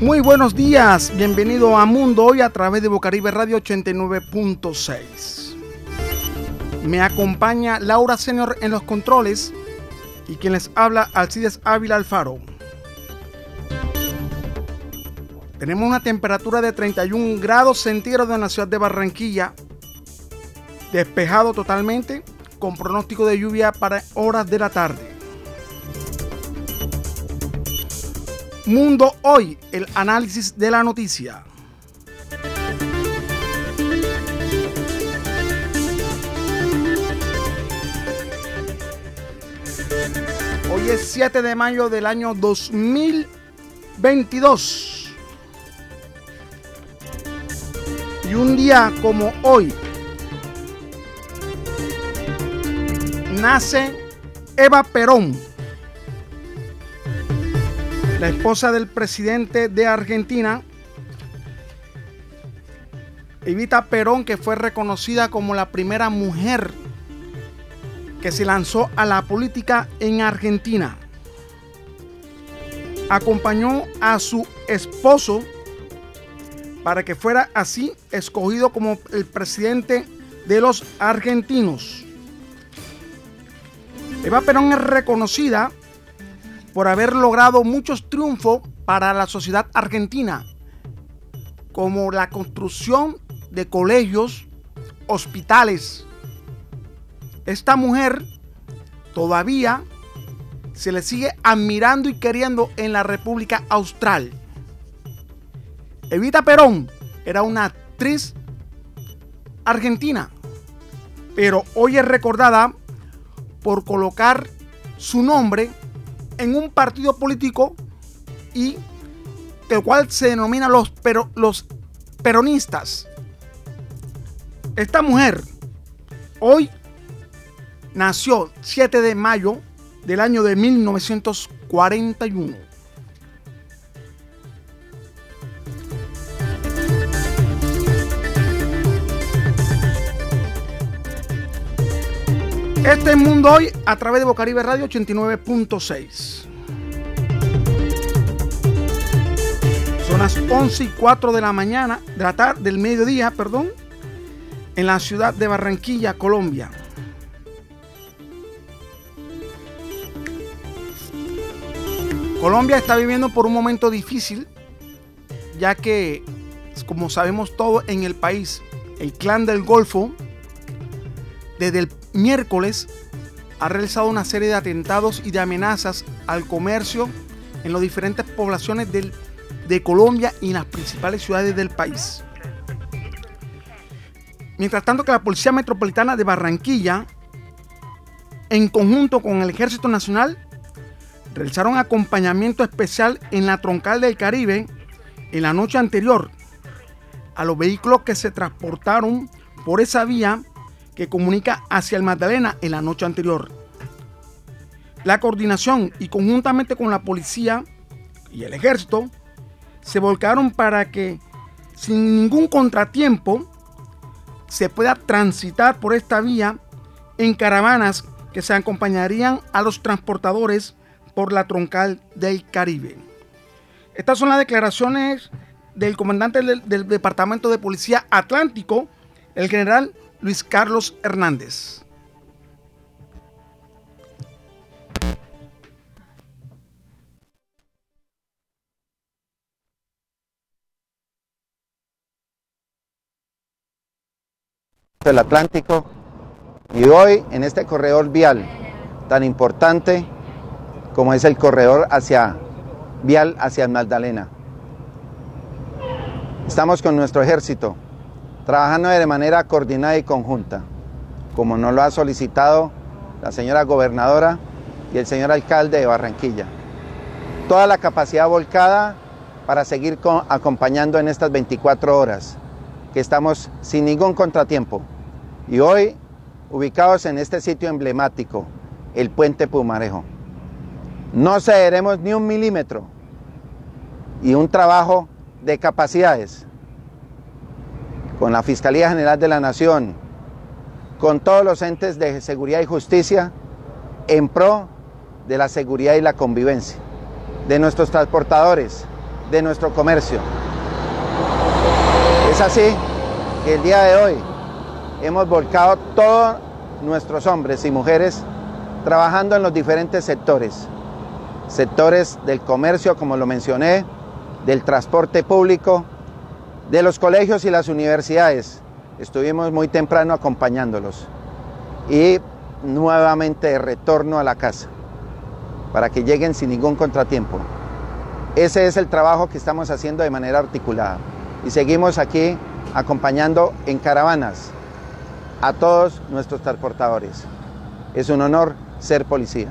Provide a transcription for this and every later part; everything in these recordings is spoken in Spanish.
Muy buenos días, bienvenido a Mundo Hoy a través de Bocaribe Radio 89.6. Me acompaña Laura Senior en los controles y quien les habla Alcides Ávila Alfaro. Tenemos una temperatura de 31 grados centígrados en la ciudad de Barranquilla, despejado totalmente, con pronóstico de lluvia para horas de la tarde. Mundo Hoy, el análisis de la noticia. Hoy es 7 de mayo del año 2022. Y un día como hoy nace Eva Perón, la esposa del presidente de Argentina, Evita Perón, que fue reconocida como la primera mujer que se lanzó a la política en Argentina. Acompañó a su esposo para que fuera así escogido como el presidente de los argentinos. Eva Perón es reconocida por haber logrado muchos triunfos para la sociedad argentina, como la construcción de colegios, hospitales, esta mujer todavía se le sigue admirando y queriendo en la República Austral. Evita Perón era una actriz argentina, pero hoy es recordada por colocar su nombre en un partido político y el cual se denomina los, los peronistas. Esta mujer hoy nació 7 de mayo del año de 1941. Este es Mundo Hoy a través de Bocaribe Radio 89.6. Son las 11 y 4 de la mañana, de la tarde, del mediodía, perdón, en la ciudad de Barranquilla, Colombia. Colombia está viviendo por un momento difícil, ya que, como sabemos todos en el país, el clan del Golfo, desde el miércoles, ha realizado una serie de atentados y de amenazas al comercio en las diferentes poblaciones de Colombia y en las principales ciudades del país. Mientras tanto que la Policía Metropolitana de Barranquilla, en conjunto con el Ejército Nacional, realizaron acompañamiento especial en la troncal del Caribe en la noche anterior a los vehículos que se transportaron por esa vía que comunica hacia el Magdalena en la noche anterior. La coordinación y conjuntamente con la policía y el ejército se volcaron para que sin ningún contratiempo se pueda transitar por esta vía en caravanas que se acompañarían a los transportadores por la troncal del Caribe. Estas son las declaraciones del comandante del, Departamento de Policía Atlántico, el general Luis Carlos Hernández. del Atlántico y hoy en este corredor vial tan importante como es el corredor hacia vial hacia Magdalena. Estamos con nuestro ejército trabajando de manera coordinada y conjunta, como nos lo ha solicitado la señora gobernadora y el señor alcalde de Barranquilla. Toda la capacidad volcada para seguir acompañando en estas 24 horas, que estamos sin ningún contratiempo. Y hoy ubicados en este sitio emblemático, el puente Pumarejo. No cederemos ni un milímetro y un trabajo de capacidades con la Fiscalía General de la Nación, con todos los entes de seguridad y justicia en pro de la seguridad y la convivencia, de nuestros transportadores, de nuestro comercio. Es así que el día de hoy hemos volcado todos nuestros hombres y mujeres trabajando en los diferentes sectores. Sectores del comercio, como lo mencioné, del transporte público, de los colegios y las universidades. Estuvimos muy temprano acompañándolos. Y nuevamente de retorno a la casa, para que lleguen sin ningún contratiempo. Ese es el trabajo que estamos haciendo de manera articulada. Y seguimos aquí acompañando en caravanas a todos nuestros transportadores. Es un honor ser policía.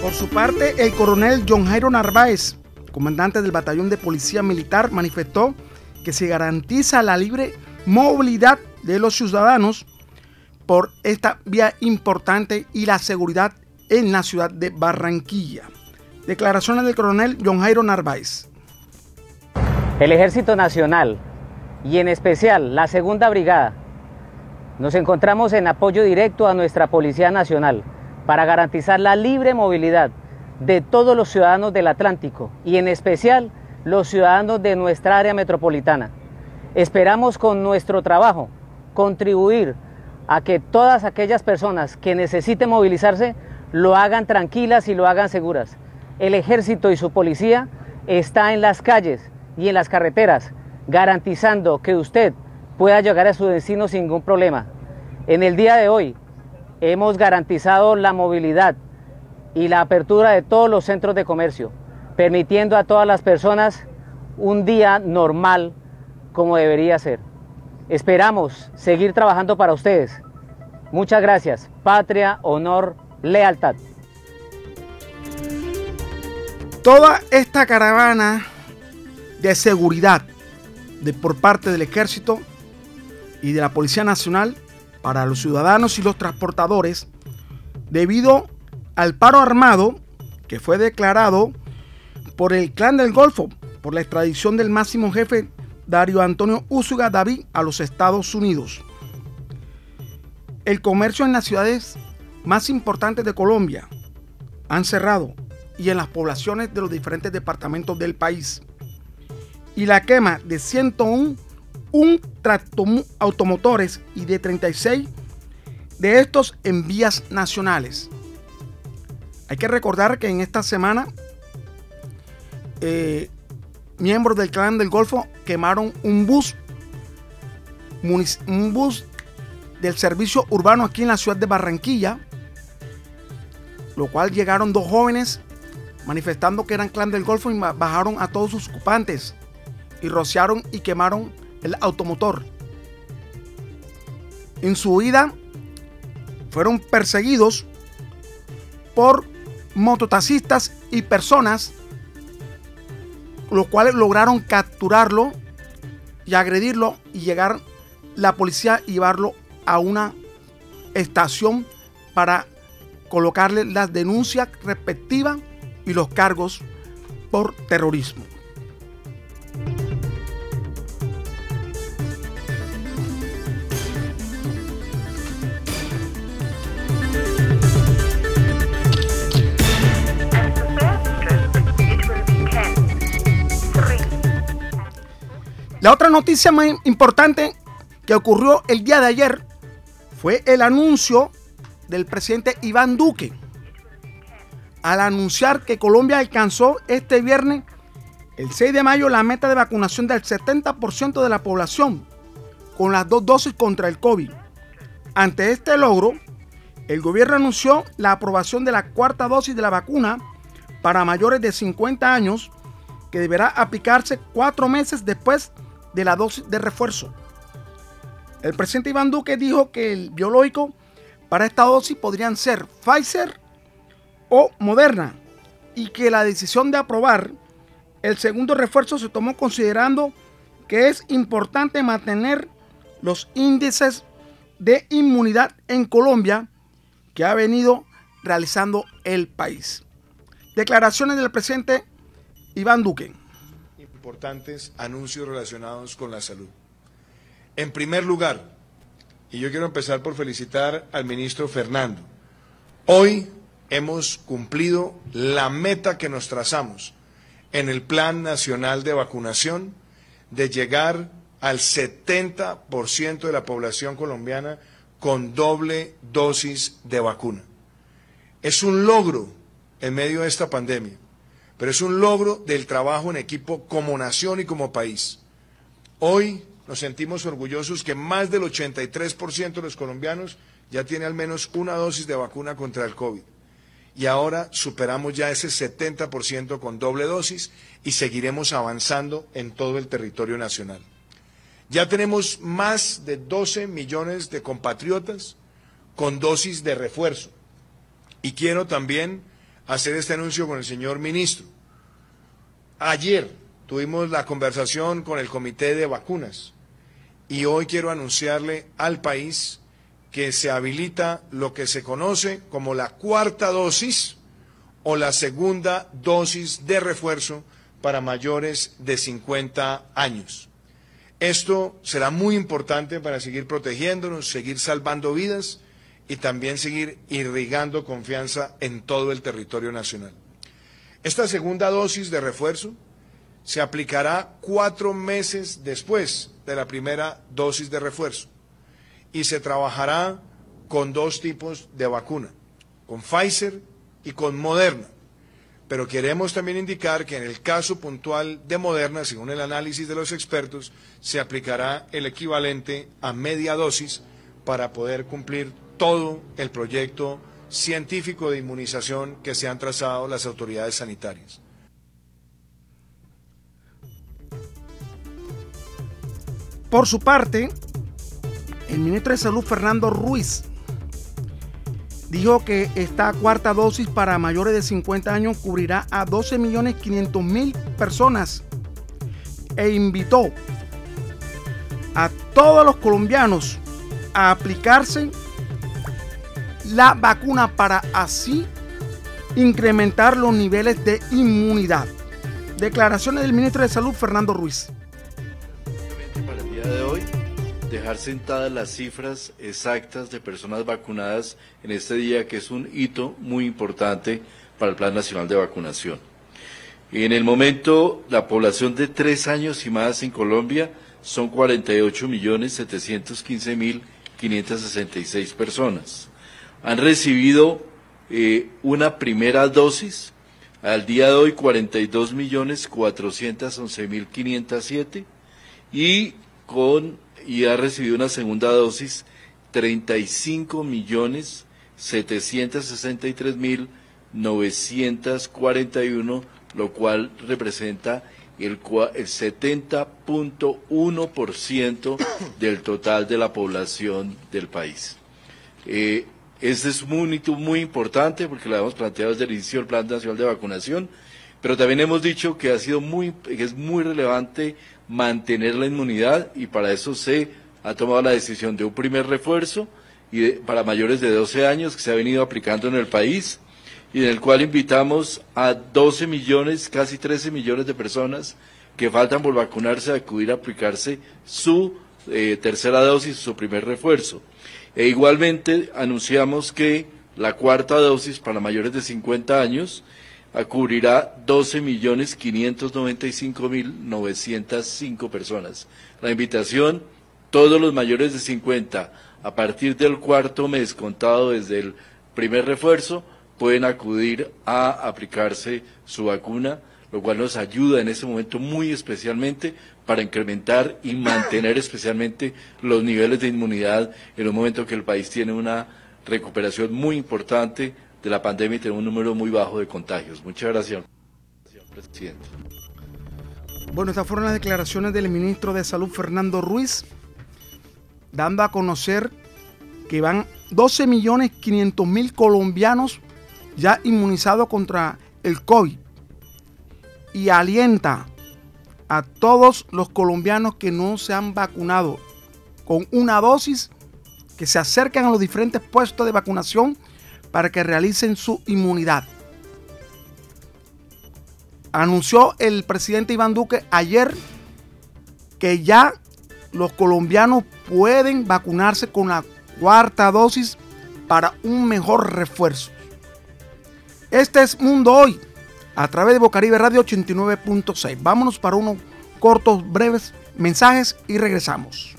Por su parte, el coronel John Jairo Narváez, comandante del Batallón de Policía Militar, manifestó que se garantiza la libre movilidad de los ciudadanos por esta vía importante y la seguridad en la ciudad de Barranquilla. Declaraciones del coronel John Jairo Narváez. El Ejército Nacional y en especial la Segunda Brigada nos encontramos en apoyo directo a nuestra Policía Nacional para garantizar la libre movilidad de todos los ciudadanos del Atlántico y en especial los ciudadanos de nuestra área metropolitana. Esperamos con nuestro trabajo contribuir a que todas aquellas personas que necesiten movilizarse lo hagan tranquilas y lo hagan seguras. El ejército y su policía está en las calles y en las carreteras garantizando que usted pueda llegar a su destino sin ningún problema. En el día de hoy hemos garantizado la movilidad y la apertura de todos los centros de comercio, permitiendo a todas las personas un día normal como debería ser. Esperamos seguir trabajando para ustedes. Muchas gracias. Patria, honor, lealtad. Toda esta caravana de seguridad de, por parte del ejército y de la Policía Nacional para los ciudadanos y los transportadores debido al paro armado que fue declarado por el clan del Golfo por la extradición del máximo jefe Dario Antonio Úsuga David a los Estados Unidos. El comercio en las ciudades más importantes de Colombia han cerrado y en las poblaciones de los diferentes departamentos del país. Y la quema de 101 un automotores y de 36 de estos en vías nacionales. Hay que recordar que en esta semana eh, miembros del clan del Golfo quemaron un bus, un bus del servicio urbano aquí en la ciudad de Barranquilla, lo cual llegaron dos jóvenes manifestando que eran clan del Golfo y bajaron a todos sus ocupantes y rociaron y quemaron el automotor. En su huida fueron perseguidos por mototaxistas y personas los cuales lograron capturarlo y agredirlo y llegar la policía y llevarlo a una estación para colocarle las denuncias respectivas y los cargos por terrorismo. La otra noticia más importante que ocurrió el día de ayer fue el anuncio del presidente Iván Duque al anunciar que Colombia alcanzó este viernes, el 6 de mayo, la meta de vacunación del 70% de la población con las dos dosis contra el COVID. Ante este logro, el gobierno anunció la aprobación de la cuarta dosis de la vacuna para mayores de 50 años que deberá aplicarse cuatro meses después de de la dosis de refuerzo. El presidente Iván Duque dijo que el biológico para esta dosis podrían ser Pfizer o Moderna y que la decisión de aprobar el segundo refuerzo se tomó considerando que es importante mantener los índices de inmunidad en Colombia que ha venido realizando el país. Declaraciones del presidente Iván Duque importantes anuncios relacionados con la salud. En primer lugar, y yo quiero empezar por felicitar al ministro Fernando, hoy hemos cumplido la meta que nos trazamos en el Plan Nacional de Vacunación de llegar al 70% de la población colombiana con doble dosis de vacuna. Es un logro en medio de esta pandemia, pero es un logro del trabajo en equipo como nación y como país. Hoy nos sentimos orgullosos que más del 83% de los colombianos ya tiene al menos una dosis de vacuna contra el COVID. Y ahora superamos ya ese 70% con doble dosis y seguiremos avanzando en todo el territorio nacional. Ya tenemos más de 12 millones de compatriotas con dosis de refuerzo. Y quiero también hacer este anuncio con el señor ministro. Ayer tuvimos la conversación con el comité de vacunas y hoy quiero anunciarle al país que se habilita lo que se conoce como la cuarta dosis o la segunda dosis de refuerzo para mayores de 50 años. Esto será muy importante para seguir protegiéndonos, seguir salvando vidas y también seguir irrigando confianza en todo el territorio nacional. Esta segunda dosis de refuerzo se aplicará cuatro meses después de la primera dosis de refuerzo y se trabajará con dos tipos de vacuna, con Pfizer y con Moderna. Pero queremos también indicar que en el caso puntual de Moderna, según el análisis de los expertos, se aplicará el equivalente a media dosis para poder cumplir todo el proyecto científico de inmunización que se han trazado las autoridades sanitarias. Por su parte, el ministro de Salud, Fernando Ruiz, dijo que esta cuarta dosis para mayores de 50 años cubrirá a 12.500.000 personas e invitó a todos los colombianos a aplicarse la vacuna para así incrementar los niveles de inmunidad. Declaraciones del ministro de Salud, Fernando Ruiz. Para el día de hoy, dejar sentadas las cifras exactas de personas vacunadas en este día, que es un hito muy importante para el Plan Nacional de Vacunación. En el momento, la población de tres años y más en Colombia son 48.715.566 personas. Han recibido eh, una primera dosis, al día de hoy 42.411.507 y con y ha recibido una segunda dosis 35.763.941, lo cual representa el, el 70.1% del total de la población del país. Eh, este es un hito muy importante porque lo hemos planteado desde el inicio del Plan Nacional de Vacunación, pero también hemos dicho que ha sido muy, que es muy relevante mantener la inmunidad y para eso se ha tomado la decisión de un primer refuerzo y para mayores de 12 años que se ha venido aplicando en el país y en el cual invitamos a 12 millones, casi 13 millones de personas que faltan por vacunarse a acudir a aplicarse su eh, tercera dosis, su primer refuerzo. E igualmente anunciamos que la cuarta dosis para mayores de 50 años cubrirá 12.595.905 personas. La invitación, todos los mayores de 50, a partir del cuarto mes contado desde el primer refuerzo, pueden acudir a aplicarse su vacuna, lo cual nos ayuda en este momento muy especialmente para incrementar y mantener especialmente los niveles de inmunidad en un momento que el país tiene una recuperación muy importante de la pandemia y tenemos un número muy bajo de contagios. Muchas gracias, presidente. Bueno, estas fueron las declaraciones del ministro de Salud, Fernando Ruiz, dando a conocer que van 12 millones 500 mil colombianos ya inmunizados contra el COVID y alienta a todos los colombianos que no se han vacunado con una dosis que se acercan a los diferentes puestos de vacunación para que realicen su inmunidad. Anunció el presidente Iván Duque ayer que ya los colombianos pueden vacunarse con la cuarta dosis para un mejor refuerzo. Este es Mundo Hoy, a través de Bocaribe Radio 89.6. Vámonos para unos cortos, breves mensajes y regresamos.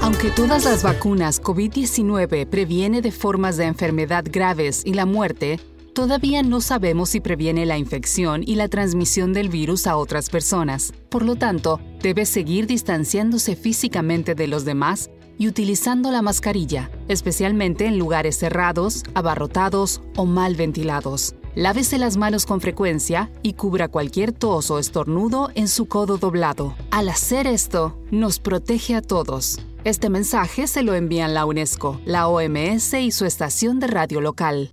Aunque todas las vacunas COVID-19 previene de formas de enfermedad graves y la muerte, todavía no sabemos si previene la infección y la transmisión del virus a otras personas. Por lo tanto, debe seguir distanciándose físicamente de los demás y utilizando la mascarilla, especialmente en lugares cerrados, abarrotados o mal ventilados. Lávese las manos con frecuencia y cubra cualquier tos o estornudo en su codo doblado. Al hacer esto, nos protege a todos. Este mensaje se lo envían la UNESCO, la OMS y su estación de radio local.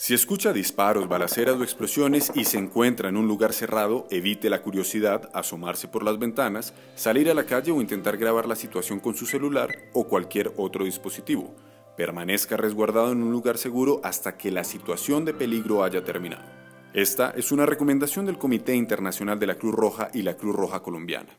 Si escucha disparos, balaceras o explosiones y se encuentra en un lugar cerrado, evite la curiosidad, asomarse por las ventanas, salir a la calle o intentar grabar la situación con su celular o cualquier otro dispositivo. Permanezca resguardado en un lugar seguro hasta que la situación de peligro haya terminado. Esta es una recomendación del Comité Internacional de la Cruz Roja y la Cruz Roja Colombiana.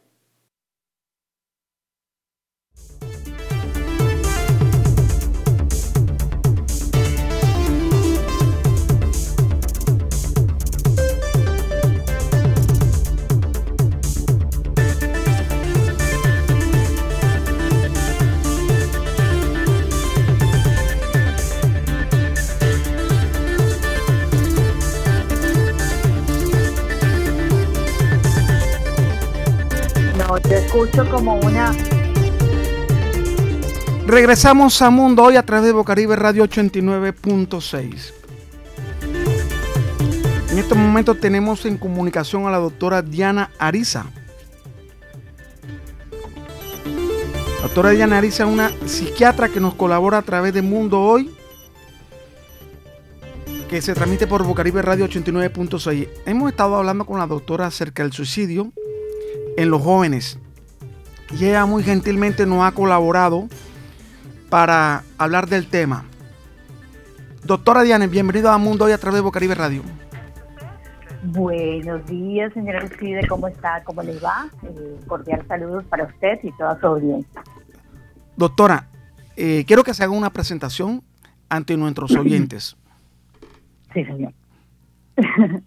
Escucho como una... Regresamos a Mundo Hoy a través de Bocaribe Radio 89.6. En este momento tenemos en comunicación a la doctora Diana Ariza. La doctora Diana Ariza es una psiquiatra que nos colabora a través de Mundo Hoy, que se transmite por Bocaribe Radio 89.6. Hemos estado hablando con la doctora acerca del suicidio en los jóvenes y ella muy gentilmente nos ha colaborado para hablar del tema. Doctora Diane, bienvenido a Mundo Hoy a través de Bocaribe Radio. Buenos días, señora Lucide, ¿cómo está? ¿Cómo le va? Eh, cordial saludos para usted y toda su audiencia. Doctora, eh, quiero que se haga una presentación ante nuestros oyentes. Sí, señor.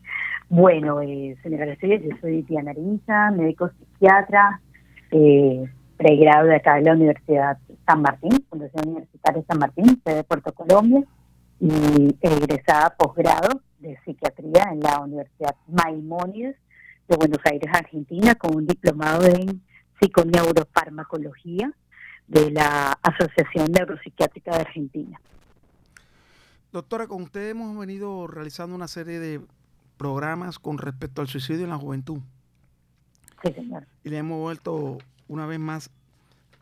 bueno, eh, señora Lucide, yo soy Diana Ariza, médico psiquiatra, eh, pregrado de acá de la Universidad San Martín, Fundación Universitaria San Martín, sede de Puerto Colombia, y egresada posgrado de psiquiatría en la Universidad Maimónides de Buenos Aires, Argentina, con un diplomado en psiconeurofarmacología de la Asociación Neuropsiquiátrica de Argentina. Doctora, con usted hemos venido realizando una serie de programas con respecto al suicidio en la juventud. Y le hemos vuelto una vez más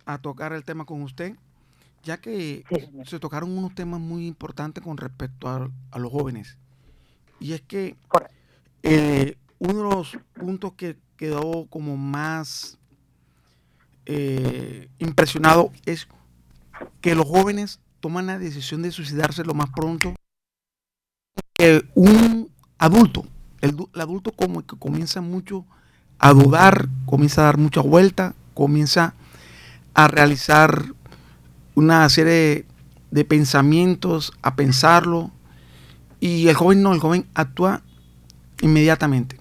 a tocar el tema con usted, ya que se tocaron unos temas muy importantes con respecto a, los jóvenes. Y es que eh, uno de los puntos que quedó como más eh, impresionado es que los jóvenes toman la decisión de suicidarse lo más pronto que un adulto. El, el adulto como que comienza mucho a dudar, comienza a dar mucha vuelta, comienza a realizar una serie de pensamientos, a pensarlo, y el joven no, el joven actúa inmediatamente.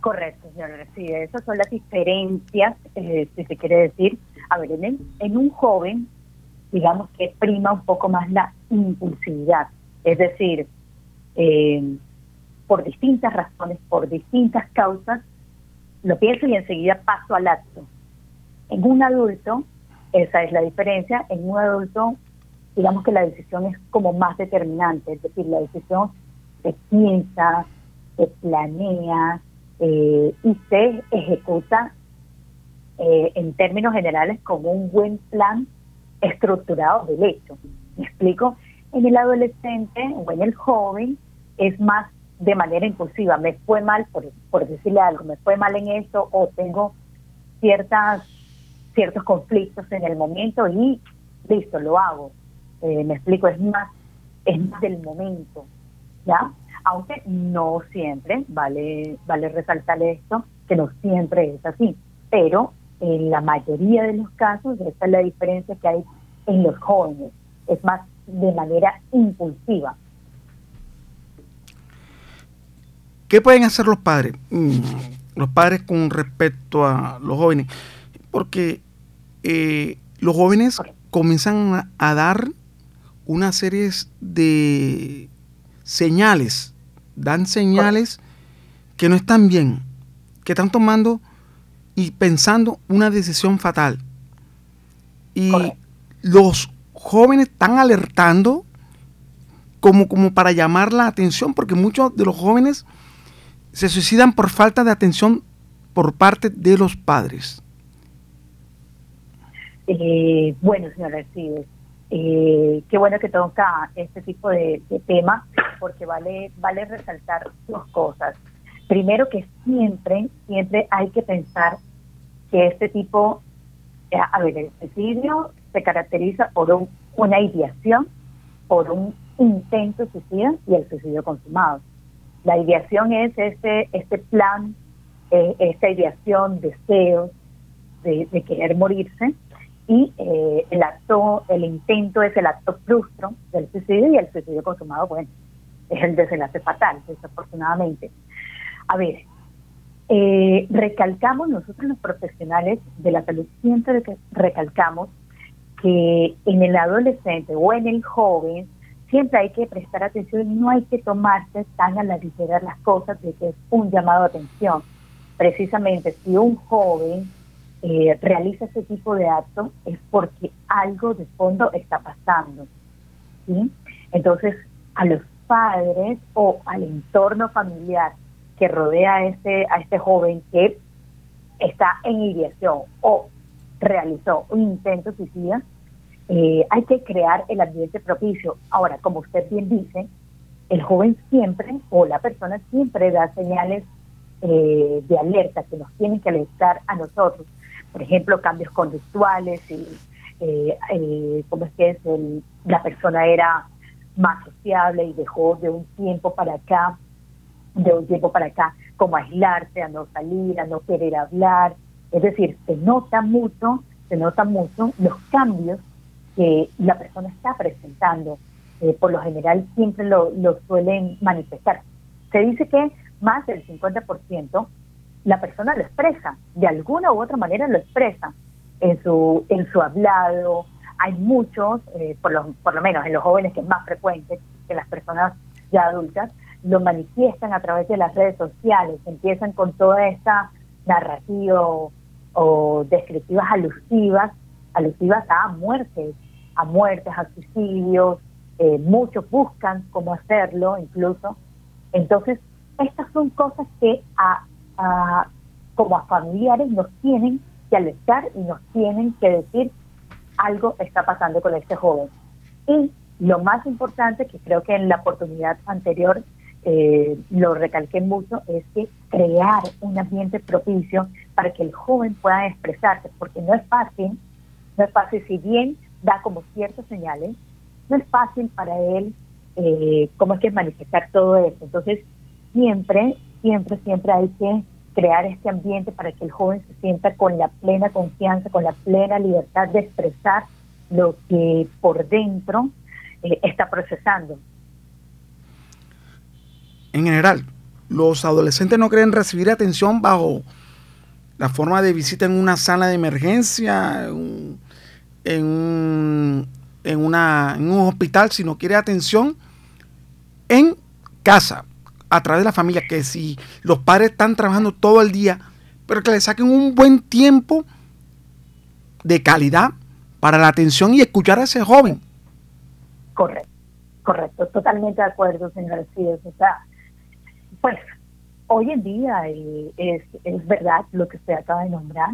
Correcto, señor. Sí, esas son las diferencias, eh, si se quiere decir. A ver, en, en un joven, digamos que prima un poco más la impulsividad. Es decir, eh, por distintas razones, por distintas causas, lo pienso y enseguida paso al acto. En un adulto, esa es la diferencia, en un adulto, digamos que la decisión es como más determinante, es decir, la decisión se piensa, se planea eh, y se ejecuta eh, en términos generales como un buen plan estructurado del hecho. ¿Me explico? En el adolescente o en el joven es más de manera impulsiva, me fue mal, por, decirle algo, me fue mal en esto o tengo ciertas ciertos conflictos en el momento y listo, lo hago. Eh, me explico, es más, es más del momento, ¿ya? Aunque no siempre, vale, vale resaltar esto, que no siempre es así, pero en la mayoría de los casos, esta es la diferencia que hay en los jóvenes, es más de manera impulsiva. ¿Qué pueden hacer los padres? Mm, los padres con respecto a los jóvenes. Porque eh, los jóvenes comienzan a, dar una serie de señales, dan señales que no están bien, que están tomando y pensando una decisión fatal. Y los jóvenes están alertando como, como para llamar la atención, porque muchos de los jóvenes se suicidan por falta de atención por parte de los padres. Eh, bueno, señora Arcides, eh, qué bueno que toca este tipo de, de tema, porque vale, vale resaltar dos cosas. Primero que siempre, siempre hay que pensar que este tipo, a ver, el suicidio se caracteriza por una ideación, por un intento suicida y el suicidio consumado. La ideación es este, este plan, eh, esta ideación, deseos de, querer morirse, y eh, el acto, el intento es el acto frustro del suicidio y el suicidio consumado, bueno, es el desenlace fatal, desafortunadamente. A ver, eh, recalcamos nosotros los profesionales de la salud, siempre recalcamos que en el adolescente o en el joven siempre hay que prestar atención y no hay que tomarse tan a la ligera las cosas de que es un llamado a atención. Precisamente si un joven eh, realiza ese tipo de actos es porque algo de fondo está pasando. ¿sí? Entonces, a los padres o al entorno familiar que rodea a este, a este joven que está en ideación o realizó un intento suicida, eh, hay que crear el ambiente propicio. Ahora, como usted bien dice, el joven siempre o la persona siempre da señales eh, de alerta que nos tienen que alertar a nosotros. Por ejemplo, cambios conductuales y eh, cómo es que es la persona era más sociable y dejó de un tiempo para acá de un tiempo para acá, como aislarse, a no salir, a no querer hablar. Es decir, se nota mucho, se nota mucho los cambios que la persona está presentando. Eh, por lo general siempre lo, suelen manifestar. Se dice que más del 50% la persona lo expresa, de alguna u otra manera lo expresa en su, en su hablado. Hay muchos, eh, por, lo, por lo menos en los jóvenes que es más frecuente que las personas ya adultas, lo manifiestan a través de las redes sociales, empiezan con toda esta narrativa o, descriptivas alusivas, alusivas a muertes, a muertes, a suicidios, eh, muchos buscan cómo hacerlo incluso. Entonces, estas son cosas que a, como a familiares nos tienen que alertar y nos tienen que decir algo está pasando con este joven. Y lo más importante, que creo que en la oportunidad anterior eh, lo recalqué mucho, es que crear un ambiente propicio para que el joven pueda expresarse, porque no es fácil, no es fácil, si bien da como ciertas señales, no es fácil para él, eh, cómo es que manifestar todo eso. Entonces, siempre, siempre, siempre hay que crear este ambiente para que el joven se sienta con la plena confianza, con la plena libertad de expresar lo que por dentro eh, está procesando en general, los adolescentes no creen recibir atención bajo la forma de visita en una sala de emergencia, en un, una, en un hospital, sino quiere atención en casa, a través de la familia, que si los padres están trabajando todo el día, pero que le saquen un buen tiempo de calidad para la atención y escuchar a ese joven. Correcto, correcto, totalmente de acuerdo, señor. O sea, pues hoy en día eh, es, verdad lo que usted acaba de nombrar.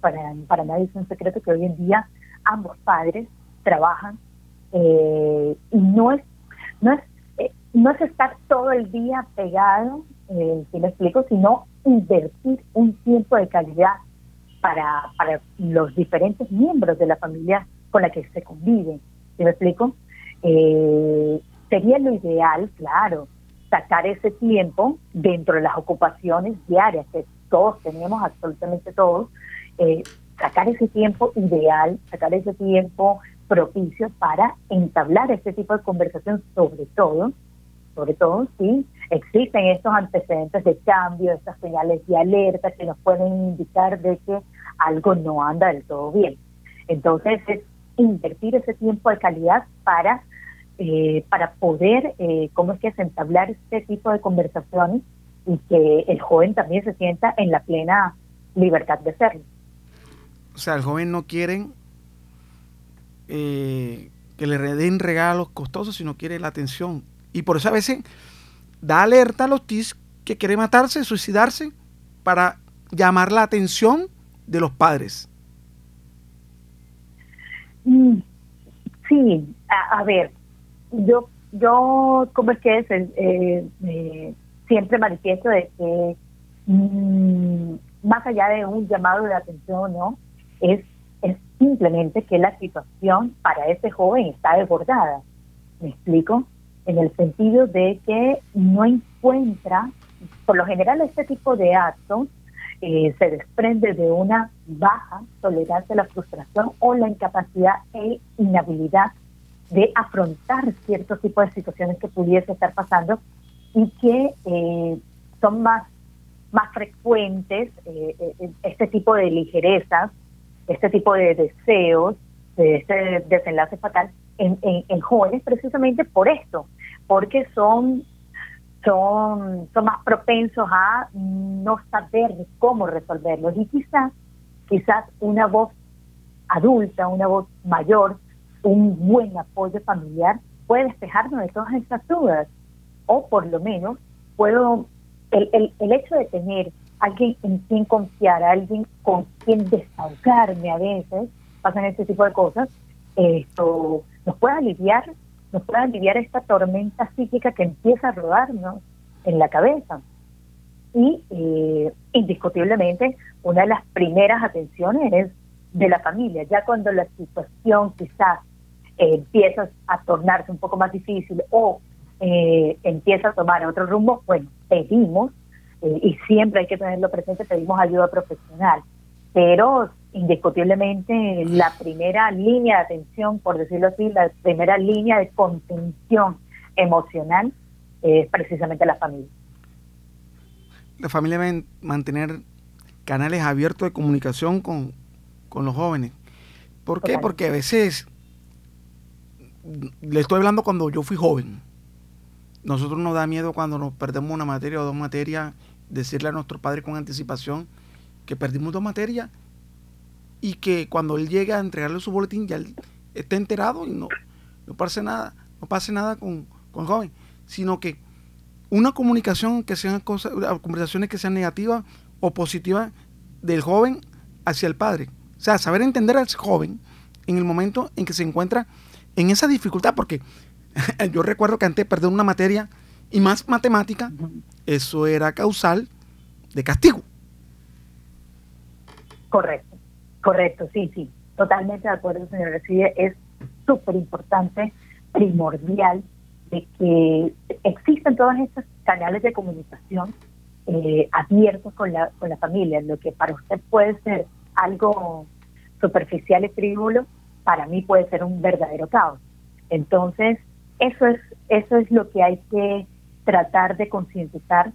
para, para nadie es un secreto que hoy en día ambos padres trabajan eh, y no es, no es, eh, no es estar todo el día pegado, si lo explico, sino invertir un tiempo de calidad para, para los diferentes miembros de la familia con la que se convive. ¿Sí me explico? sería lo ideal, claro, sacar ese tiempo dentro de las ocupaciones diarias que todos tenemos, absolutamente todos, eh, sacar ese tiempo ideal, sacar ese tiempo propicio para entablar este tipo de conversación, sobre todo, sobre todo si existen estos antecedentes de cambio, estas señales de alerta que nos pueden indicar de que algo no anda del todo bien. Entonces es invertir ese tiempo de calidad para, eh, para poder, eh, ¿cómo es que es entablar este tipo de conversaciones y que el joven también se sienta en la plena libertad de serlo? O sea, el joven no quiere eh, que le den regalos costosos, sino quiere la atención. Y por eso a veces da alerta a los TIS que quiere matarse, suicidarse, para llamar la atención de los padres. Mm, sí, a, ver, yo, yo, ¿cómo es que es? Eh, siempre manifiesto de que mm, más allá de un llamado de atención, ¿no? Es, es simplemente que la situación para ese joven está desbordada. ¿Me explico? En el sentido de que no encuentra, por lo general este tipo de actos eh, se desprende de una baja tolerancia a la frustración o la incapacidad e inhabilidad de afrontar ciertos tipos de situaciones que pudiese estar pasando y que eh, son más, más frecuentes, eh, este tipo de ligerezas, este tipo de deseos, de este desenlace fatal en, en jóvenes precisamente por esto, porque son son, son más propensos a no saber cómo resolverlos. Y quizás, quizás una voz adulta, una voz mayor, un buen apoyo familiar puede despejarnos de todas estas dudas. O por lo menos puedo, el, el, el hecho de tener alguien en quien confiar, alguien con quien desahogarme a veces, pasan este tipo de cosas, esto nos puede aliviar nos puede aliviar esta tormenta psíquica que empieza a rodarnos en la cabeza. Y eh, indiscutiblemente, una de las primeras atenciones es de la familia. Ya cuando la situación quizás eh, empieza a tornarse un poco más difícil o eh, empieza a tomar otro rumbo, bueno, pedimos, y siempre hay que tenerlo presente, pedimos ayuda profesional. Pero indiscutiblemente la primera línea de atención, por decirlo así, la primera línea de contención emocional es precisamente la familia. La familia debe mantener canales abiertos de comunicación con, los jóvenes. ¿Por qué? Porque a veces, le estoy hablando cuando yo fui joven, nosotros nos da miedo cuando nos perdemos una materia o dos materias, decirle a nuestro padre con anticipación que perdimos dos materias y que cuando él llegue a entregarle su boletín ya él esté enterado y no, no pase nada, no pase nada con, con el joven, sino que una comunicación que sean cosas, conversaciones que sean negativas o positivas del joven hacia el padre. O sea, saber entender al joven en el momento en que se encuentra en esa dificultad, porque yo recuerdo que antes de perder una materia y más matemática, eso era causal de castigo. Correcto. Correcto, sí, sí, totalmente de acuerdo, señor Reside. Es súper importante, primordial, de que existen todos estos canales de comunicación eh, abiertos con la, con la familia. Lo que para usted puede ser algo superficial y frívolo, para mí puede ser un verdadero caos. Entonces, eso es, eso es lo que hay que tratar de concientizar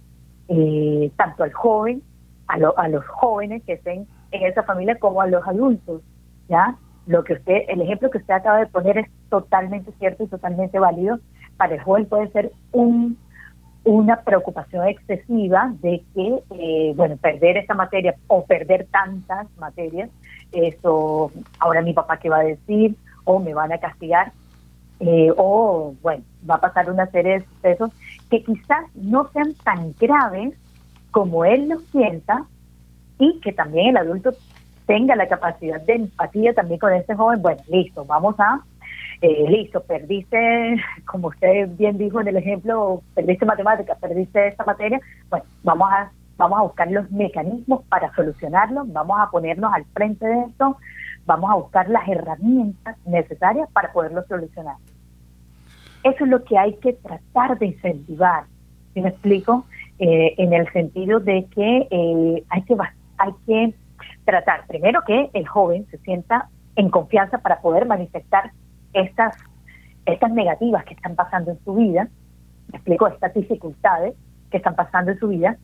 eh, tanto al joven, a, a los jóvenes que estén en esa familia como a los adultos, ¿ya? Lo que usted, el ejemplo que usted acaba de poner es totalmente cierto y totalmente válido. Para el joven puede ser un una preocupación excesiva de que, eh, bueno, perder esta materia o perder tantas materias, eso, ahora mi papá qué va a decir, o me van a castigar, eh, o, bueno, va a pasar una serie de sucesos que quizás no sean tan graves como él los sienta, y que también el adulto tenga la capacidad de empatía también con este joven. Bueno, listo, vamos a, eh, listo, perdiste, como usted bien dijo en el ejemplo, perdiste matemáticas, perdiste esta materia, bueno, vamos a, vamos a buscar los mecanismos para solucionarlo, vamos a ponernos al frente de esto, vamos a buscar las herramientas necesarias para poderlo solucionar. Eso es lo que hay que tratar de incentivar, ¿sí me explico? Eh, en el sentido de que eh, hay que hay que tratar primero que el joven se sienta en confianza para poder manifestar estas, estas negativas que están pasando en su vida, me explico, estas dificultades que están pasando en su vida,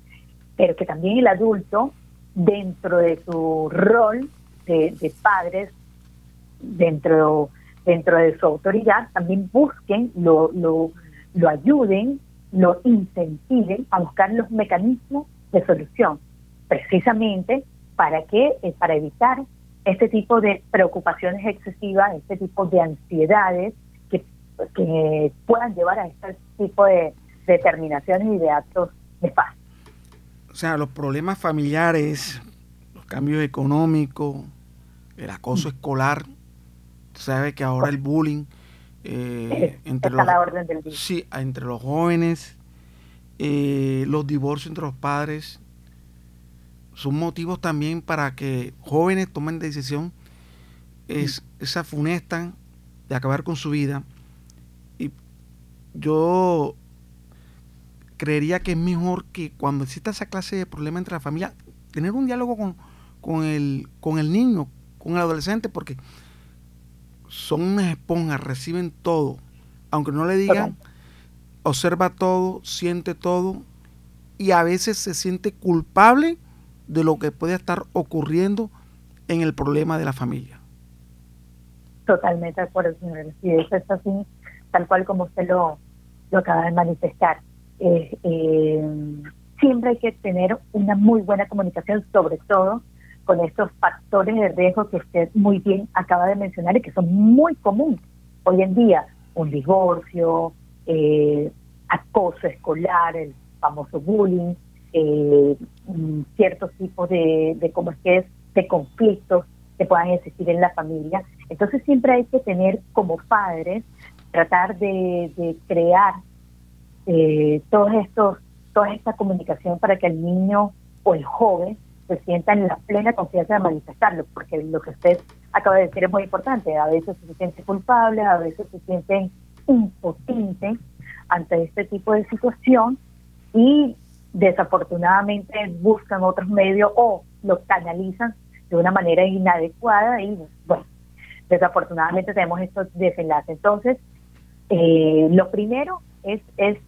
pero que también el adulto, dentro de su rol de, padres, dentro, dentro de su autoridad, también busquen, lo, lo, ayuden, lo incentiven a buscar los mecanismos de solución, precisamente para que eh, para evitar este tipo de preocupaciones excesivas, este tipo de ansiedades que, que puedan llevar a este tipo de determinaciones y de actos de paz. O sea, los problemas familiares, los cambios económicos, el acoso mm. escolar, sabe que ahora el bullying eh, entre, los, sí, entre los jóvenes, eh, los divorcios entre los padres, son motivos también para que jóvenes tomen decisión es, esa funesta de acabar con su vida. Y yo creería que es mejor que cuando exista esa clase de problema entre la familia, tener un diálogo con, con, el, con el niño, con el adolescente, porque son unas esponjas, reciben todo. Aunque no le digan, observa todo, siente todo y a veces se siente culpable de lo que puede estar ocurriendo en el problema de la familia. Totalmente de acuerdo, señor. Y eso es así, tal cual como usted lo, lo acaba de manifestar. Eh, siempre hay que tener una muy buena comunicación, sobre todo con estos factores de riesgo que usted muy bien acaba de mencionar y que son muy comunes hoy en día. Un divorcio, eh, acoso escolar, el famoso bullying, eh, ciertos tipos de, de, es que es, de conflictos que puedan existir en la familia. Entonces siempre hay que tener como padres, tratar de, crear eh, todos estos, toda esta comunicación para que el niño o el joven se sienta en la plena confianza de manifestarlo, porque lo que usted acaba de decir es muy importante. A veces se siente culpable, a veces se sienten impotentes ante este tipo de situación y desafortunadamente buscan otros medios o lo canalizan de una manera inadecuada y bueno, desafortunadamente tenemos estos desenlaces. Entonces, eh, lo primero es, es,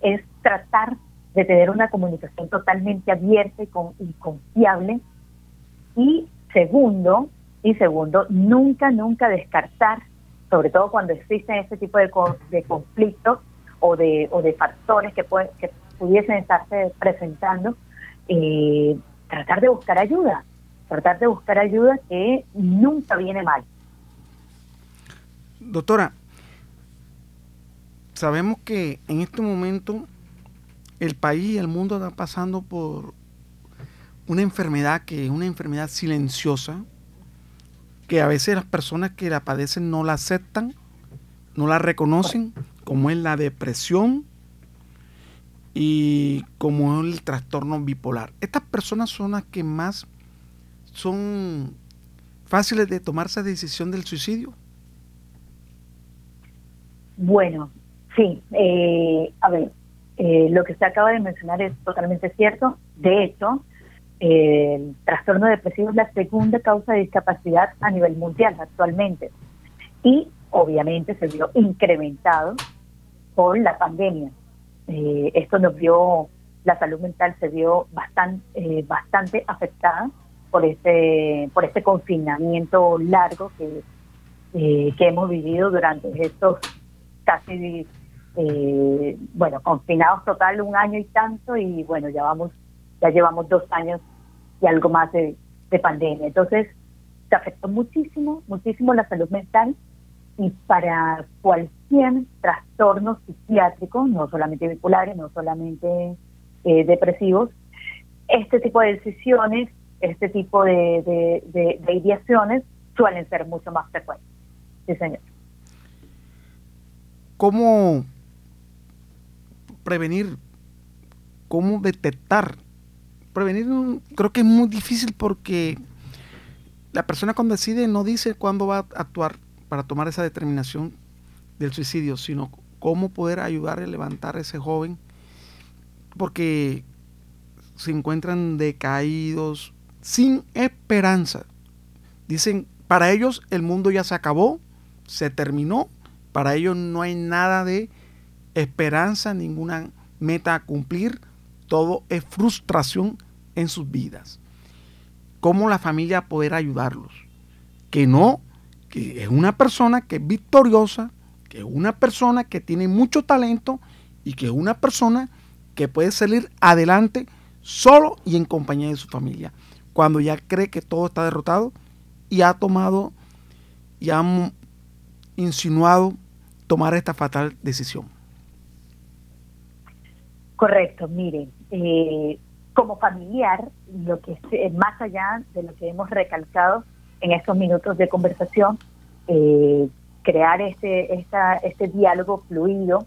es tratar de tener una comunicación totalmente abierta y, con, y confiable. Y segundo, y segundo, nunca, nunca descartar, sobre todo cuando existen este tipo de, de conflictos o de, o de factores que, pueden, que pudiesen estarse presentando, eh, tratar de buscar ayuda, tratar de buscar ayuda que nunca viene mal. Doctora, sabemos que en este momento el país y el mundo está pasando por una enfermedad que es una enfermedad silenciosa, que a veces las personas que la padecen no la aceptan, no la reconocen, como es la depresión, y como el trastorno bipolar. Estas personas son las que más son fáciles de tomar esa decisión del suicidio. Bueno, sí. Eh, a ver, eh, lo que usted acaba de mencionar es totalmente cierto. De hecho, el trastorno depresivo es la segunda causa de discapacidad a nivel mundial actualmente. Y obviamente se vio incrementado por la pandemia. Eh, esto nos vio, la salud mental se vio bastante, eh, bastante afectada por este, por este confinamiento largo que, eh, que hemos vivido durante estos casi, bueno, confinados total un año y tanto y bueno, ya vamos, ya llevamos dos años y algo más de, de pandemia. Entonces, se afectó muchísimo, muchísimo la salud mental y para cualquier trastorno psiquiátrico, no solamente bipolares, no solamente eh, depresivos, este tipo de decisiones, este tipo de, de, ideaciones suelen ser mucho más frecuentes. Sí, señor. ¿Cómo prevenir? ¿Cómo detectar? Prevenir creo que es muy difícil porque la persona cuando decide no dice cuándo va a actuar para tomar esa determinación del suicidio, sino cómo poder ayudar a levantar a ese joven, porque se encuentran decaídos, sin esperanza. Dicen, para ellos el mundo ya se acabó, se terminó, para ellos no hay nada de esperanza, ninguna meta a cumplir, todo es frustración en sus vidas. ¿Cómo la familia poder ayudarlos? Que no, que es una persona que es victoriosa, que es una persona que tiene mucho talento y que es una persona que puede salir adelante solo y en compañía de su familia. Cuando ya cree que todo está derrotado y ha tomado y ha insinuado tomar esta fatal decisión. Correcto, miren, eh, como familiar, lo que es, eh, más allá de lo que hemos recalcado en estos minutos de conversación, eh, crear este, esta, este diálogo fluido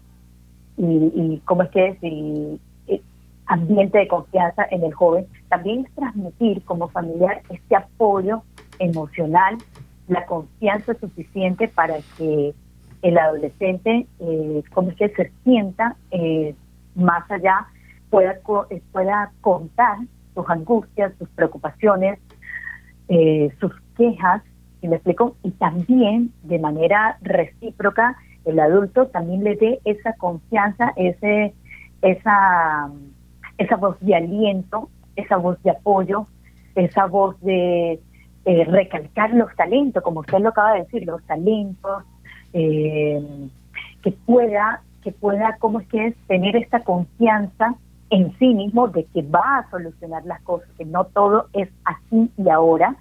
y, y cómo es que es ambiente de confianza en el joven, también transmitir como familiar este apoyo emocional, la confianza suficiente para que el adolescente, eh, como es que se sienta eh, más allá, pueda, eh, pueda contar sus angustias, sus preocupaciones, eh, sus quejas, y me explico, y también de manera recíproca el adulto también le dé esa confianza, ese, esa, esa voz de aliento, esa voz de apoyo, esa voz de eh, recalcar los talentos, como usted lo acaba de decir, los talentos, eh, que pueda, que pueda, ¿cómo es que es? Tener esta confianza en sí mismo de que va a solucionar las cosas, que no todo es aquí y ahora,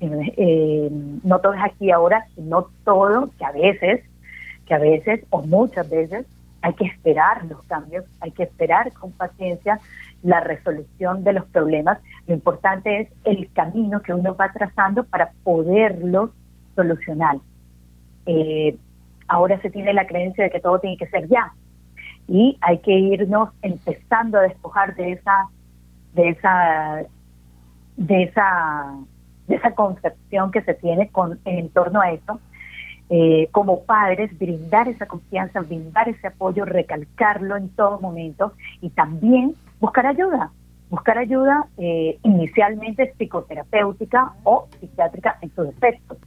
eh, no todo es aquí y ahora, no todo, que a veces, que a veces o muchas veces hay que esperar los cambios, hay que esperar con paciencia la resolución de los problemas. Lo importante es el camino que uno va trazando para poderlo solucionar. Eh, ahora se tiene la creencia de que todo tiene que ser ya. Y hay que irnos empezando a despojar de esa de esa de esa de esa concepción que se tiene con en torno a eso eh, como padres brindar esa confianza brindar ese apoyo recalcarlo en todo momento y también buscar ayuda buscar ayuda eh, inicialmente psicoterapéutica o psiquiátrica en sus efectos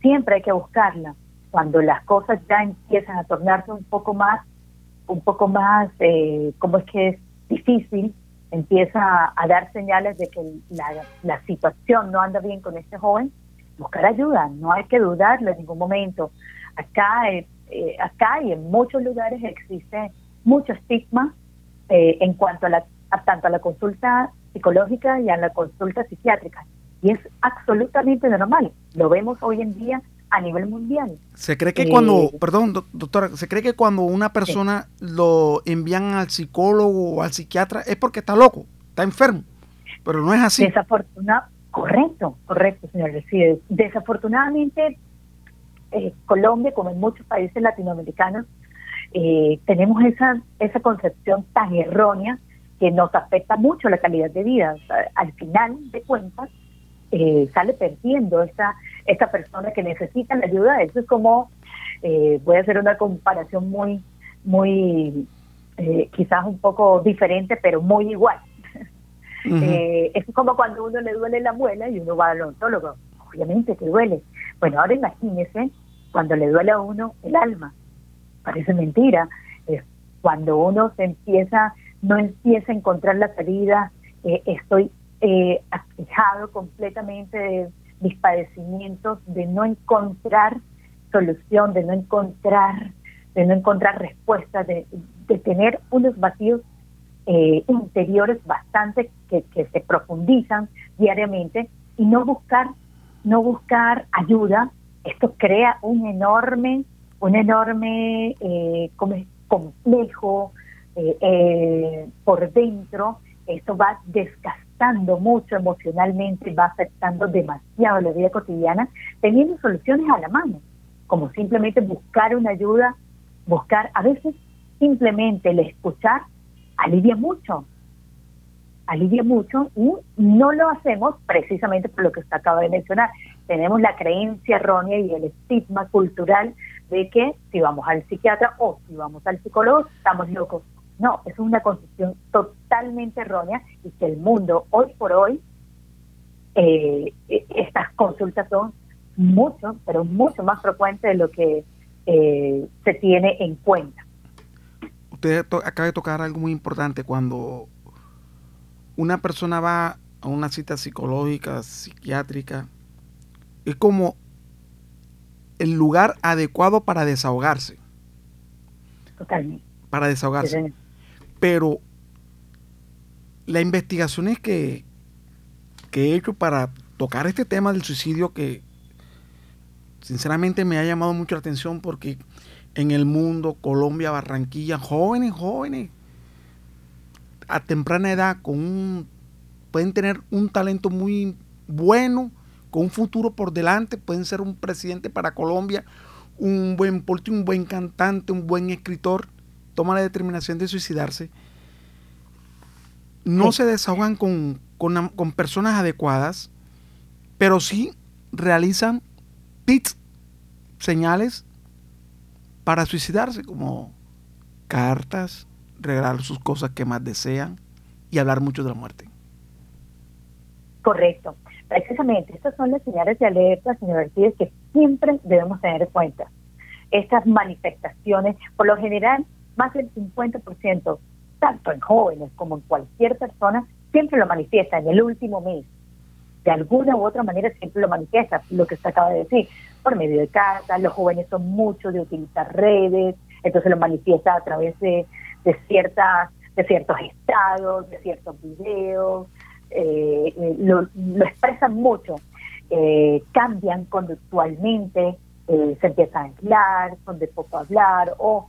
siempre hay que buscarla cuando las cosas ya empiezan a tornarse un poco más un poco más, eh, como es que es difícil, empieza a, dar señales de que la, situación no anda bien con este joven, buscar ayuda, no hay que dudarlo en ningún momento. Acá, eh, eh, acá y en muchos lugares existe mucho estigma eh, en cuanto a, la, tanto a la consulta psicológica y a la consulta psiquiátrica. Y es absolutamente normal. Lo vemos hoy en día a nivel mundial. Se cree que cuando, eh, perdón, doctora, se cree que cuando una persona lo envían al psicólogo o al psiquiatra es porque está loco, está enfermo, pero no es así. Desafortunadamente, correcto, correcto, señor. desafortunadamente, eh, Colombia, como en muchos países latinoamericanos, eh, tenemos esa, esa concepción tan errónea que nos afecta mucho la calidad de vida. al final de cuentas, eh, sale perdiendo esta, esta persona que necesita la ayuda. Eso es como, eh, voy a hacer una comparación muy, muy, eh, quizás un poco diferente, pero muy igual. es como cuando uno le duele la muela y uno va al odontólogo. Obviamente que duele. Bueno, ahora imagínese cuando le duele a uno el alma. Parece mentira. Cuando uno se empieza, no empieza a encontrar la salida, estoy eh, completamente de mis padecimientos, de no encontrar solución, de no encontrar, de no encontrar respuesta, de, tener unos vacíos eh, interiores bastante que, se profundizan diariamente y no buscar, no buscar ayuda, esto crea un enorme, un enorme eh, complejo eh, por dentro, esto va desgastando afectando mucho emocionalmente, va afectando demasiado la vida cotidiana, teniendo soluciones a la mano, como simplemente buscar una ayuda, buscar, a veces simplemente el escuchar alivia mucho, alivia mucho y no lo hacemos precisamente por lo que usted acaba de mencionar. Tenemos la creencia errónea y el estigma cultural de que si vamos al psiquiatra o si vamos al psicólogo estamos locos. No, es una concepción totalmente errónea y que el mundo hoy por hoy eh, estas consultas son mucho, pero mucho más frecuentes de lo que eh, se tiene en cuenta. Usted acaba de tocar algo muy importante cuando una persona va a una cita psicológica, psiquiátrica, es como el lugar adecuado para desahogarse. Totalmente. Para desahogarse. Pero las investigaciones que, que he hecho para tocar este tema del suicidio que sinceramente me ha llamado mucho la atención porque en el mundo, Colombia, Barranquilla, jóvenes, jóvenes, a temprana edad, con un, pueden tener un talento muy bueno, con un futuro por delante, pueden ser un presidente para Colombia, un buen político, un buen cantante, un buen escritor, toma la determinación de suicidarse, no se desahogan con, con, personas adecuadas, pero sí realizan pits, señales para suicidarse, como cartas, regalar sus cosas que más desean y hablar mucho de la muerte. Correcto. Precisamente, estas son las señales de alerta, señor Artides, que siempre debemos tener en cuenta. Estas manifestaciones, por lo general, más del 50%, tanto en jóvenes como en cualquier persona, siempre lo manifiesta en el último mes. De alguna u otra manera siempre lo manifiesta, lo que usted acaba de decir, por medio de cartas, los jóvenes son muchos de utilizar redes, entonces lo manifiesta a través de, ciertas de ciertos estados, de ciertos videos, eh, eh, lo, expresan mucho, eh, cambian conductualmente, se empiezan a aislar, son de poco hablar o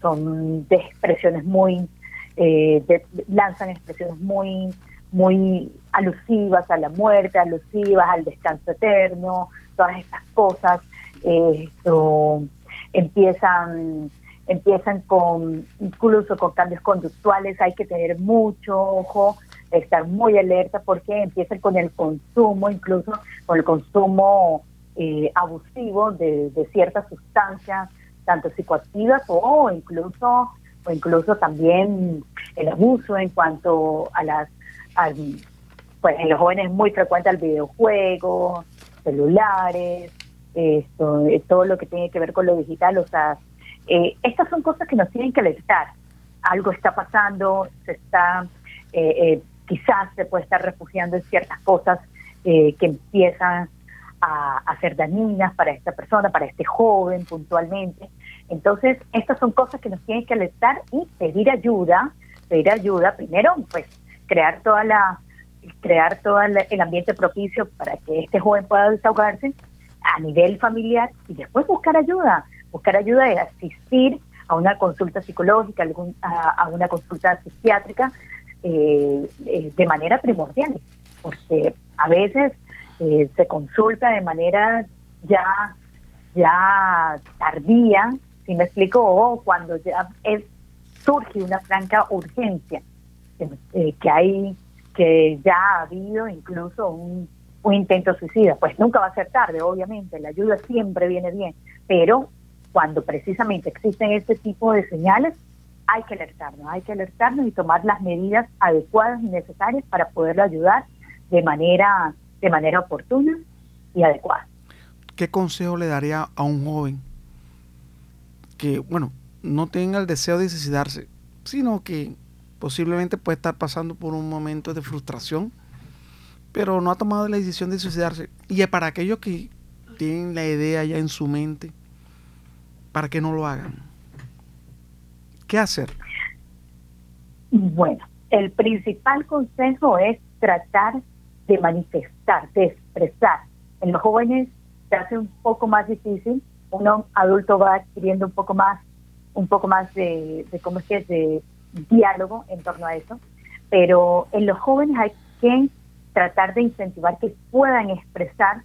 son de expresiones muy, lanzan expresiones muy, muy alusivas a la muerte, alusivas al descanso eterno, todas estas cosas, empiezan empiezan con incluso con cambios conductuales, hay que tener mucho ojo, estar muy alerta porque empiezan con el consumo, incluso con el consumo eh, abusivo de, ciertas sustancias, tanto psicoactivas o incluso o incluso también el abuso en cuanto a las pues en los jóvenes es muy frecuente el videojuego, celulares, esto, todo lo que tiene que ver con lo digital, o sea, eh, estas son cosas que nos tienen que alertar. Algo está pasando, se está, eh, eh, quizás se puede estar refugiando en ciertas cosas que empiezan a, a, ser dañinas para esta persona, para este joven puntualmente. Entonces, estas son cosas que nos tienen que alertar y pedir ayuda, pedir ayuda, primero, pues, crear toda la crear todo el ambiente propicio para que este joven pueda desahogarse a nivel familiar y después buscar ayuda buscar ayuda es asistir a una consulta psicológica, a, una consulta psiquiátrica eh, eh, de manera primordial, porque a veces eh, se consulta de manera ya, ya tardía, si me explico, o cuando ya es, surge una franca urgencia, que hay, que ya ha habido incluso un, un intento suicida, pues nunca va a ser tarde, obviamente, la ayuda siempre viene bien, pero cuando precisamente existen este tipo de señales, hay que alertarnos, hay que alertarnos y tomar las medidas adecuadas y necesarias para poderlo ayudar de manera, de manera oportuna y adecuada. ¿Qué consejo le daría a un joven que, bueno, no tenga el deseo de suicidarse, sino que posiblemente puede estar pasando por un momento de frustración, pero no ha tomado la decisión de suicidarse? Y para aquellos que tienen la idea ya en su mente, para que no lo hagan? ¿Qué hacer? Bueno, el principal consejo es tratar de manifestar, de expresar. En los jóvenes se hace un poco más difícil, uno adulto va adquiriendo un poco más, un poco más de, de ¿cómo es que de diálogo en torno a eso, pero en los jóvenes hay que tratar de incentivar que puedan expresar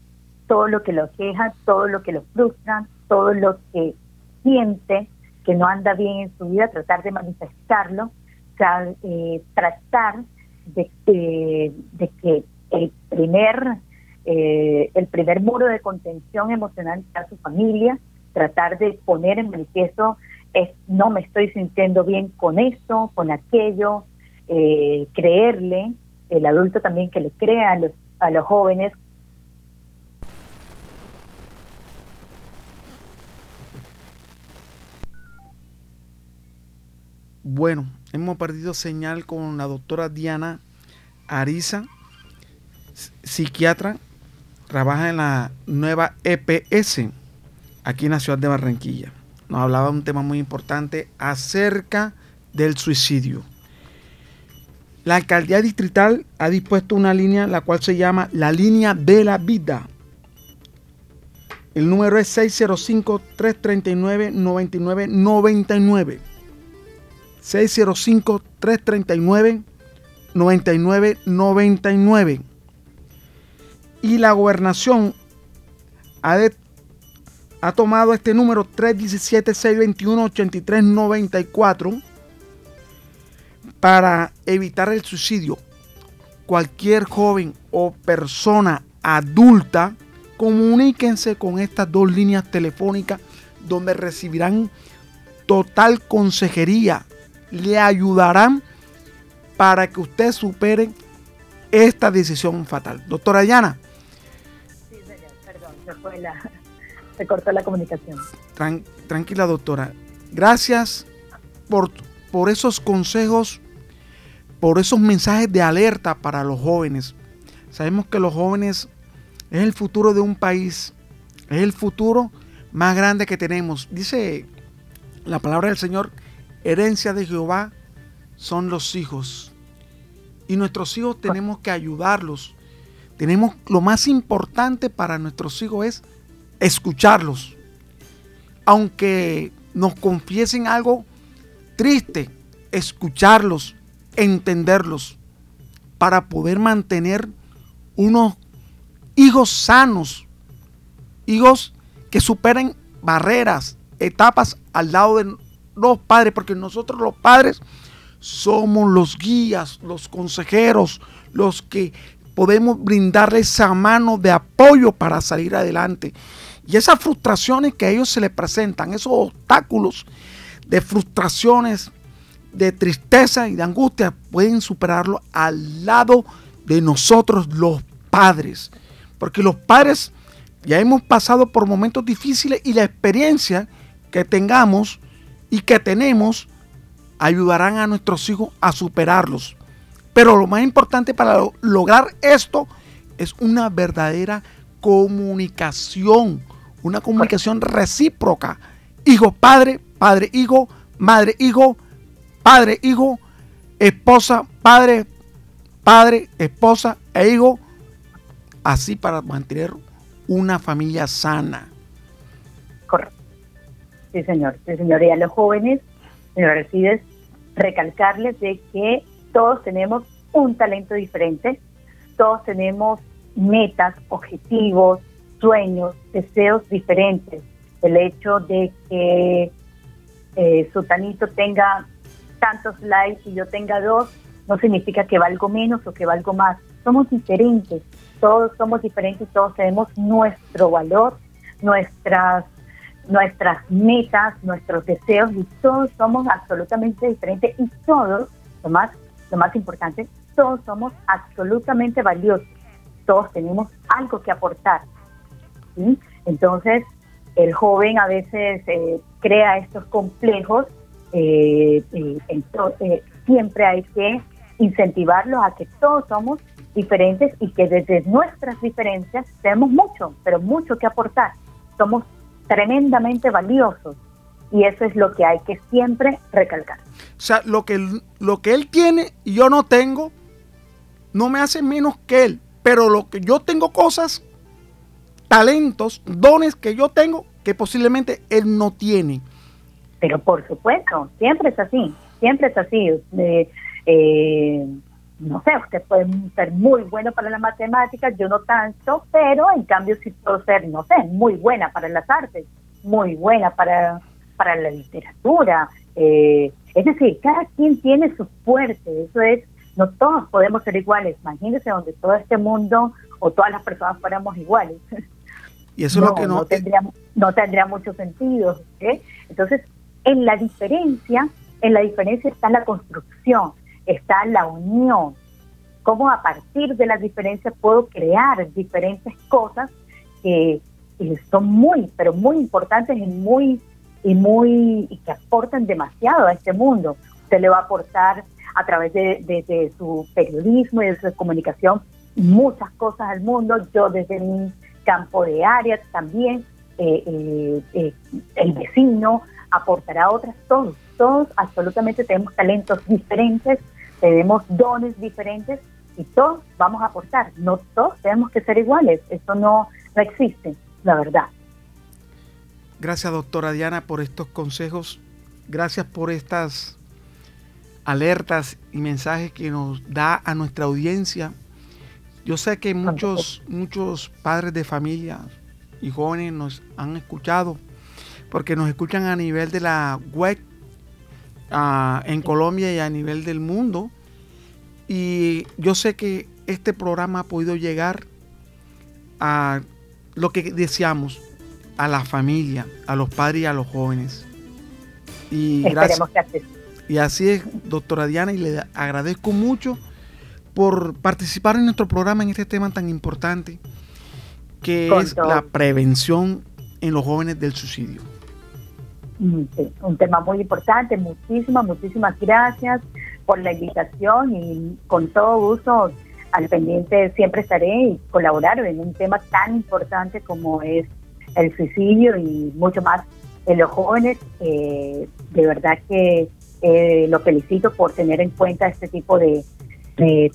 todo lo que los queja, todo lo que los frustra, todo lo que siente que no anda bien en su vida, tratar de manifestarlo, eh, tratar de, de, que el primer, eh, el primer muro de contención emocional sea su familia, tratar de poner en manifiesto es no me estoy sintiendo bien con esto, con aquello, eh, creerle, el adulto también que le crea a los, a los jóvenes. Bueno, hemos perdido señal con la doctora Diana Ariza, psiquiatra, trabaja en la nueva EPS aquí en la ciudad de Barranquilla. Nos hablaba de un tema muy importante acerca del suicidio. La alcaldía distrital ha dispuesto una línea la cual se llama la línea de la vida. El número es 605-339-9999. 605-339-9999. Y la gobernación ha, ha tomado este número 317-621-8394 para evitar el suicidio. Cualquier joven o persona adulta, comuníquense con estas dos líneas telefónicas donde recibirán total consejería le ayudarán para que usted supere esta decisión fatal. Doctora Ayana. Se, la, cortó la comunicación. tranquila, doctora. Gracias por, por esos consejos, por esos mensajes de alerta para los jóvenes. Sabemos que los jóvenes es el futuro de un país, es el futuro más grande que tenemos. Dice la palabra del Señor herencia de Jehová son los hijos. Y nuestros hijos tenemos que ayudarlos. Tenemos lo más importante para nuestros hijos es escucharlos. Aunque nos confiesen algo triste, escucharlos, entenderlos, para poder mantener unos hijos sanos, hijos que superen barreras, etapas al lado de los padres, porque nosotros los padres somos los guías, los consejeros, los que podemos brindarles esa mano de apoyo para salir adelante. Y esas frustraciones que a ellos se les presentan, esos obstáculos de frustraciones, de tristeza y de angustia, pueden superarlo al lado de nosotros los padres. Porque los padres ya hemos pasado por momentos difíciles y la experiencia que tengamos y que tenemos ayudarán a nuestros hijos a superarlos. Pero lo más importante para lograr esto es una verdadera comunicación, una comunicación recíproca. Hijo, padre, padre, hijo, madre, hijo, padre, hijo, esposa, padre, padre, esposa e hijo. Así para mantener una familia sana. Correcto. Sí, señor. Sí, señor. Y a los jóvenes, señor recalcarles de que todos tenemos un talento diferente, todos tenemos metas, objetivos, sueños, deseos diferentes. El hecho de que eh, su tanito tenga tantos likes y yo tenga dos, no significa que valgo menos o que valgo más. Somos diferentes, todos somos diferentes, todos tenemos nuestro valor, nuestras nuestras metas, nuestros deseos y todos somos absolutamente diferentes y todos, lo más, lo más importante, todos somos absolutamente valiosos, todos tenemos algo que aportar. Entonces, el joven a veces eh, crea estos complejos, eh, entonces, siempre hay que incentivarlos a que todos somos diferentes y que desde nuestras diferencias tenemos mucho, pero mucho que aportar. Somos tremendamente valiosos. Y eso es lo que hay que siempre recalcar. O sea, lo que, lo que él tiene y yo no tengo, no me hace menos que él. Pero lo que yo tengo cosas, talentos, dones que yo tengo que posiblemente él no tiene. Pero por supuesto, siempre es así, siempre es así. eh, no sé, usted puede ser muy bueno para las matemáticas, yo no tanto, pero en cambio sí puedo ser, no sé, muy buena para las artes, muy buena para, para la literatura. Eh, es decir, cada quien tiene su fuerte, eso es, no todos podemos ser iguales. Imagínense donde todo este mundo o todas las personas fuéramos iguales. Y eso es lo que no, no tendría, no tendría mucho sentido. Entonces, en la diferencia, en la diferencia está la construcción está la unión. cómo a partir de las diferencias puedo crear diferentes cosas que, son muy, pero muy importantes y muy y muy y que aportan demasiado a este mundo. Usted le va a aportar a través de, su periodismo y de su comunicación muchas cosas al mundo. Yo desde mi campo de área también, eh, eh, eh, el vecino aportará otras, todos, todos absolutamente tenemos talentos diferentes, tenemos dones diferentes y todos vamos a aportar. No todos tenemos que ser iguales, eso no, no existe, la verdad. Gracias, doctora Diana, por estos consejos. Gracias por estas alertas y mensajes que nos da a nuestra audiencia. Yo sé que muchos, muchos padres de familia y jóvenes nos han escuchado, porque nos escuchan a nivel de la web en Colombia y a nivel del mundo. Y yo sé que este programa ha podido llegar a lo que deseamos, a la familia, a los padres y a los jóvenes. Y gracias. Y así es, doctora Diana, y le agradezco mucho por participar en nuestro programa en este tema tan importante, que es la prevención en los jóvenes del suicidio. Mm, un tema muy importante, muchísimas, muchísimas gracias por la invitación y con todo gusto al pendiente siempre estaré y colaborar en un tema tan importante como es el suicidio y mucho más en los jóvenes. Eh, de verdad que eh, lo felicito por tener en cuenta este tipo de,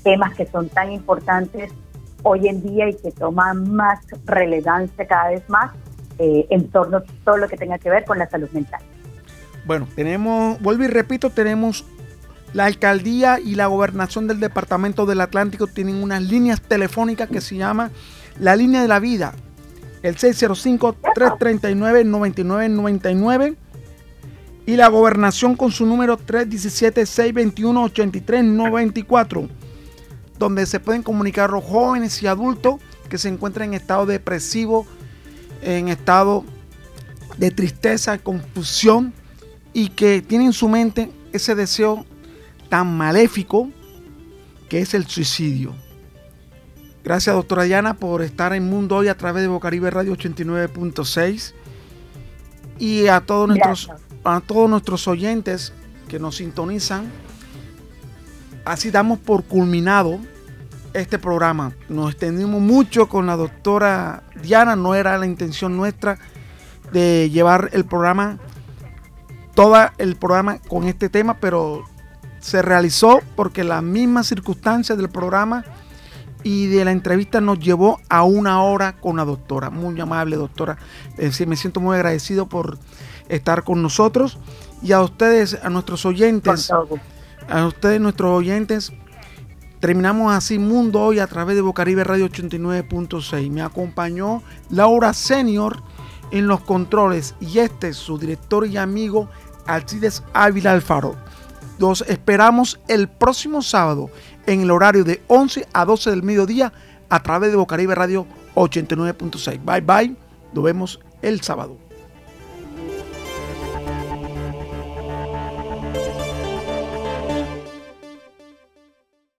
temas que son tan importantes hoy en día y que toman más relevancia cada vez más eh, en torno a todo lo que tenga que ver con la salud mental. Bueno, tenemos, vuelvo y repito, tenemos la alcaldía y la gobernación del departamento del Atlántico tienen unas líneas telefónicas que se llama la línea de la vida, el 605-339-9999 y la gobernación con su número 317-621-8394, donde se pueden comunicar los jóvenes y adultos que se encuentran en estado depresivo, en estado de tristeza, confusión y que tienen en su mente ese deseo tan maléfico que es el suicidio. Gracias, doctora Diana, por estar en Mundo Hoy a través de Bocaribe Radio 89.6 y a todos nuestros a todos nuestros oyentes que nos sintonizan. Así damos por culminado este programa. Nos extendimos mucho con la doctora Diana. No era la intención nuestra de llevar el programa, todo el programa con este tema, pero se realizó porque las mismas circunstancias del programa y de la entrevista nos llevó a una hora con la doctora. Muy amable doctora. Eh, me siento muy agradecido por estar con nosotros y a ustedes, a nuestros oyentes, a ustedes, nuestros oyentes. Terminamos así Mundo Hoy a través de Bocaribe Radio 89.6. Me acompañó Laura Senior en los controles y este es su director y amigo Alcides Ávila Alfaro. Los esperamos el próximo sábado en el horario de 11 a 12 del mediodía a través de Bocaribe Radio 89.6. Bye bye. Nos vemos el sábado.